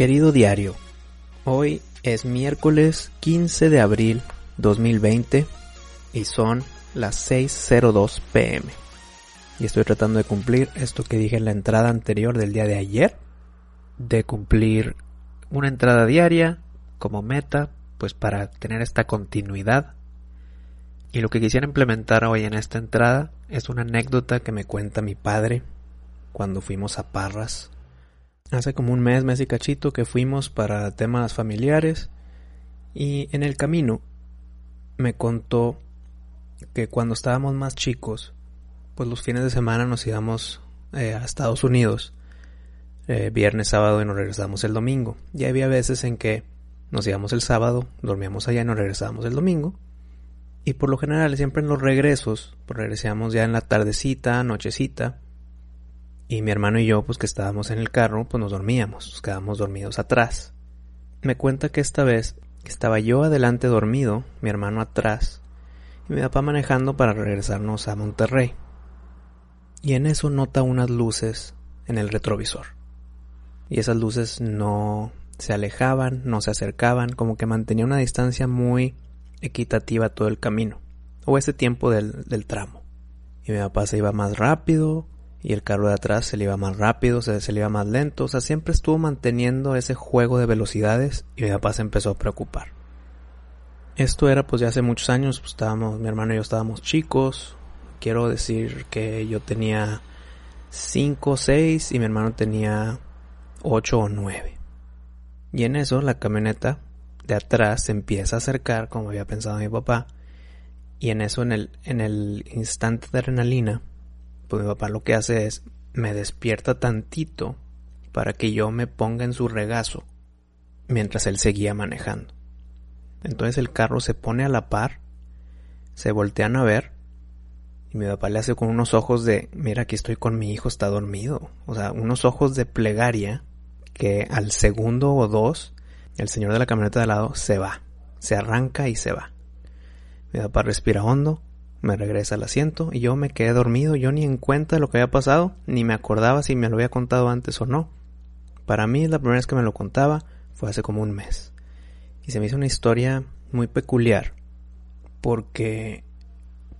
Querido diario, hoy es miércoles 15 de abril 2020 y son las 6.02 pm. Y estoy tratando de cumplir esto que dije en la entrada anterior del día de ayer, de cumplir una entrada diaria como meta, pues para tener esta continuidad. Y lo que quisiera implementar hoy en esta entrada es una anécdota que me cuenta mi padre cuando fuimos a Parras hace como un mes, mes y cachito que fuimos para temas familiares y en el camino me contó que cuando estábamos más chicos, pues los fines de semana nos íbamos eh, a Estados Unidos, eh, viernes, sábado y nos regresábamos el domingo. Y había veces en que nos íbamos el sábado, dormíamos allá y nos regresábamos el domingo. Y por lo general, siempre en los regresos, pues regresamos ya en la tardecita, nochecita, y mi hermano y yo, pues que estábamos en el carro, pues nos dormíamos, nos quedábamos dormidos atrás. Me cuenta que esta vez estaba yo adelante dormido, mi hermano atrás, y mi papá manejando para regresarnos a Monterrey. Y en eso nota unas luces en el retrovisor. Y esas luces no se alejaban, no se acercaban, como que mantenía una distancia muy equitativa todo el camino, o ese tiempo del, del tramo. Y mi papá se iba más rápido, y el carro de atrás se le iba más rápido, se, le iba más lento, o sea, siempre estuvo manteniendo ese juego de velocidades y mi papá se empezó a preocupar. Esto era pues ya hace muchos años, pues estábamos, mi hermano y yo estábamos chicos, quiero decir que yo tenía 5 o 6 y mi hermano tenía 8 o 9. Y en eso la camioneta de atrás se empieza a acercar como había pensado mi papá y en eso en el, en el instante de adrenalina pues mi papá lo que hace es me despierta tantito para que yo me ponga en su regazo mientras él seguía manejando. Entonces el carro se pone a la par, se voltean a ver y mi papá le hace con unos ojos de, mira, aquí estoy con mi hijo, está dormido. O sea, unos ojos de plegaria que al segundo o dos el señor de la camioneta de al lado se va, se arranca y se va. Mi papá respira hondo, me regresa al asiento y yo me quedé dormido, yo ni en cuenta de lo que había pasado, ni me acordaba si me lo había contado antes o no. Para mí la primera vez que me lo contaba fue hace como un mes. Y se me hizo una historia muy peculiar, porque,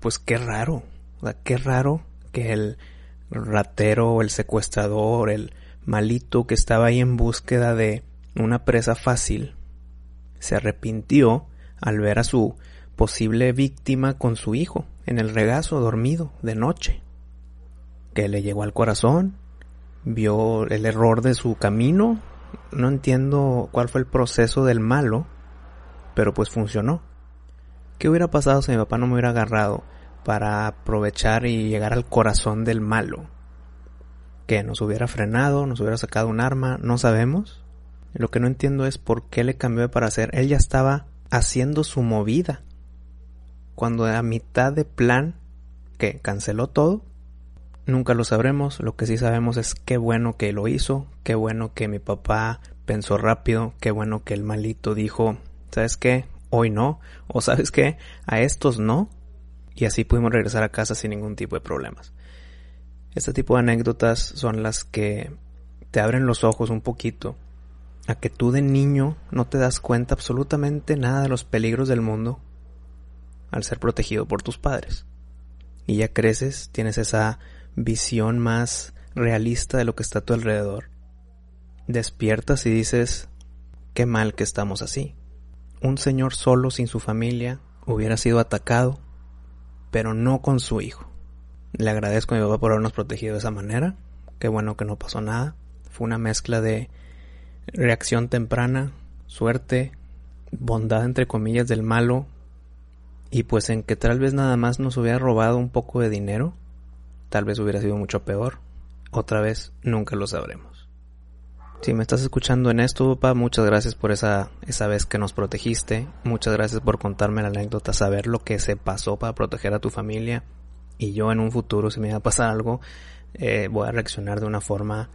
pues qué raro, o sea, qué raro que el ratero, el secuestrador, el malito que estaba ahí en búsqueda de una presa fácil, se arrepintió al ver a su posible víctima con su hijo en el regazo dormido de noche, que le llegó al corazón, vio el error de su camino, no entiendo cuál fue el proceso del malo, pero pues funcionó. ¿Qué hubiera pasado si mi papá no me hubiera agarrado para aprovechar y llegar al corazón del malo? ¿Que nos hubiera frenado, nos hubiera sacado un arma? No sabemos. Lo que no entiendo es por qué le cambió de para hacer. Él ya estaba haciendo su movida cuando a mitad de plan que canceló todo, nunca lo sabremos. Lo que sí sabemos es qué bueno que lo hizo, qué bueno que mi papá pensó rápido, qué bueno que el malito dijo, ¿sabes qué? Hoy no, o ¿sabes qué? A estos no. Y así pudimos regresar a casa sin ningún tipo de problemas. Este tipo de anécdotas son las que te abren los ojos un poquito a que tú de niño no te das cuenta absolutamente nada de los peligros del mundo al ser protegido por tus padres. Y ya creces, tienes esa visión más realista de lo que está a tu alrededor. Despiertas y dices, qué mal que estamos así. Un señor solo sin su familia hubiera sido atacado, pero no con su hijo. Le agradezco a mi papá por habernos protegido de esa manera. Qué bueno que no pasó nada. Fue una mezcla de reacción temprana, suerte, bondad entre comillas del malo y pues en que tal vez nada más nos hubiera robado un poco de dinero, tal vez hubiera sido mucho peor. Otra vez, nunca lo sabremos. Si me estás escuchando en esto, papá, muchas gracias por esa, esa vez que nos protegiste. Muchas gracias por contarme la anécdota, saber lo que se pasó para proteger a tu familia. Y yo en un futuro, si me va a pasar algo, eh, voy a reaccionar de una forma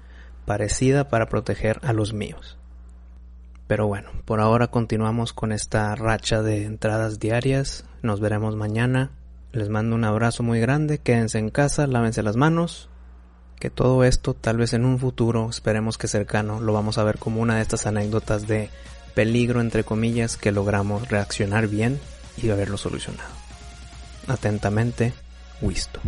parecida para proteger a los míos. Pero bueno, por ahora continuamos con esta racha de entradas diarias. Nos veremos mañana. Les mando un abrazo muy grande. Quédense en casa, lávense las manos que todo esto tal vez en un futuro, esperemos que cercano, lo vamos a ver como una de estas anécdotas de peligro entre comillas que logramos reaccionar bien y haberlo solucionado. Atentamente, Wisto.